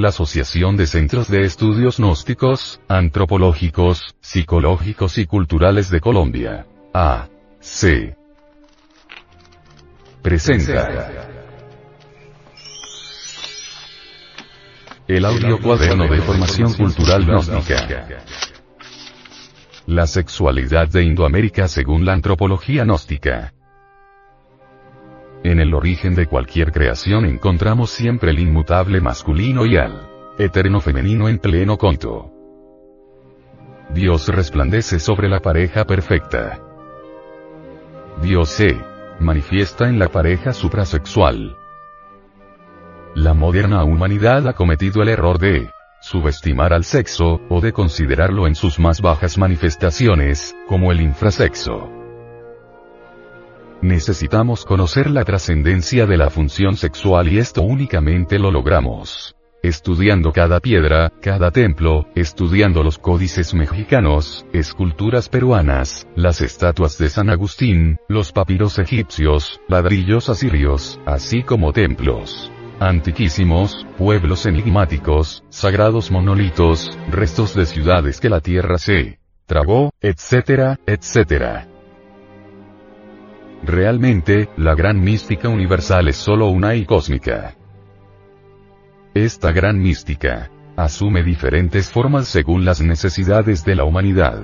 la Asociación de Centros de Estudios Gnósticos, Antropológicos, Psicológicos y Culturales de Colombia. A. C. Presenta. El audio cuaderno de formación cultural gnóstica. La sexualidad de Indoamérica según la antropología gnóstica. En el origen de cualquier creación encontramos siempre el inmutable masculino y al eterno femenino en pleno conto. Dios resplandece sobre la pareja perfecta. Dios se manifiesta en la pareja suprasexual. La moderna humanidad ha cometido el error de subestimar al sexo, o de considerarlo en sus más bajas manifestaciones, como el infrasexo. Necesitamos conocer la trascendencia de la función sexual y esto únicamente lo logramos. Estudiando cada piedra, cada templo, estudiando los códices mexicanos, esculturas peruanas, las estatuas de San Agustín, los papiros egipcios, ladrillos asirios, así como templos antiquísimos, pueblos enigmáticos, sagrados monolitos, restos de ciudades que la tierra se tragó, etcétera, etcétera. Realmente, la gran mística universal es solo una y cósmica. Esta gran mística asume diferentes formas según las necesidades de la humanidad.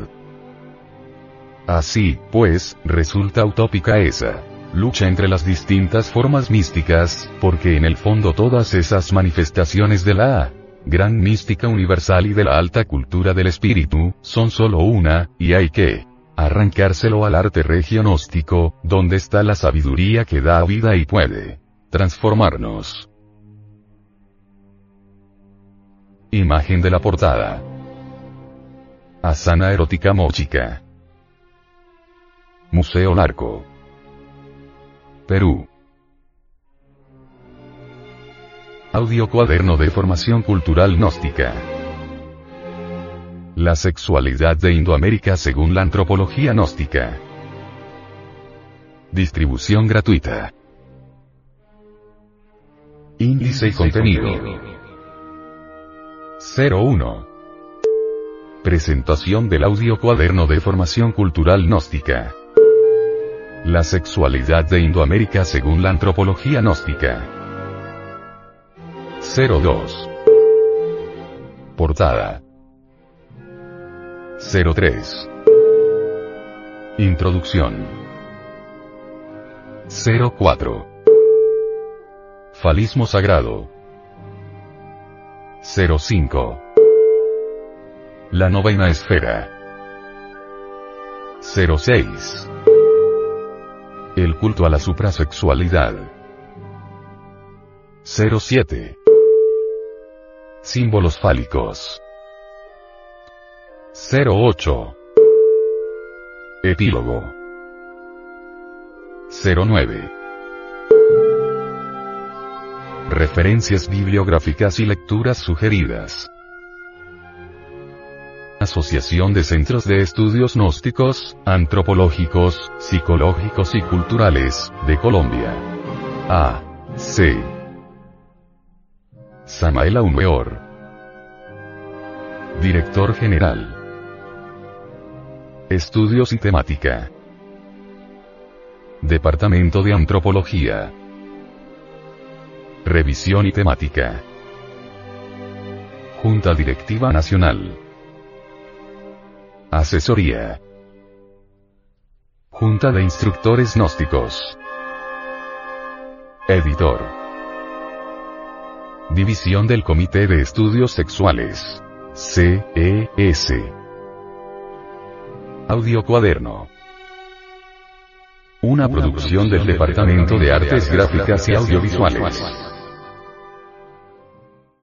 Así, pues, resulta utópica esa lucha entre las distintas formas místicas, porque en el fondo todas esas manifestaciones de la gran mística universal y de la alta cultura del espíritu, son solo una, y hay que arrancárselo al arte regionóstico, donde está la sabiduría que da vida y puede transformarnos. Imagen de la portada. Asana erótica mochica. Museo Larco. Perú. Audio cuaderno de formación cultural gnóstica. La sexualidad de Indoamérica según la antropología gnóstica. Distribución gratuita. Índice y contenido. 01. Presentación del audio cuaderno de formación cultural gnóstica. La sexualidad de Indoamérica según la antropología gnóstica. 02. Portada. 03. Introducción. 04. Falismo sagrado. 05. La novena esfera. 06. El culto a la suprasexualidad. 07. Símbolos fálicos. 08. Epílogo. 09. Referencias bibliográficas y lecturas sugeridas. Asociación de Centros de Estudios Gnósticos, Antropológicos, Psicológicos y Culturales, de Colombia. A. C. Samael Aumeor. Director General. Estudios y Temática. Departamento de Antropología. Revisión y Temática. Junta Directiva Nacional. Asesoría. Junta de Instructores Gnósticos. Editor. División del Comité de Estudios Sexuales. CES. Audio Cuaderno. Una producción del Departamento de Artes Gráficas y Audiovisuales.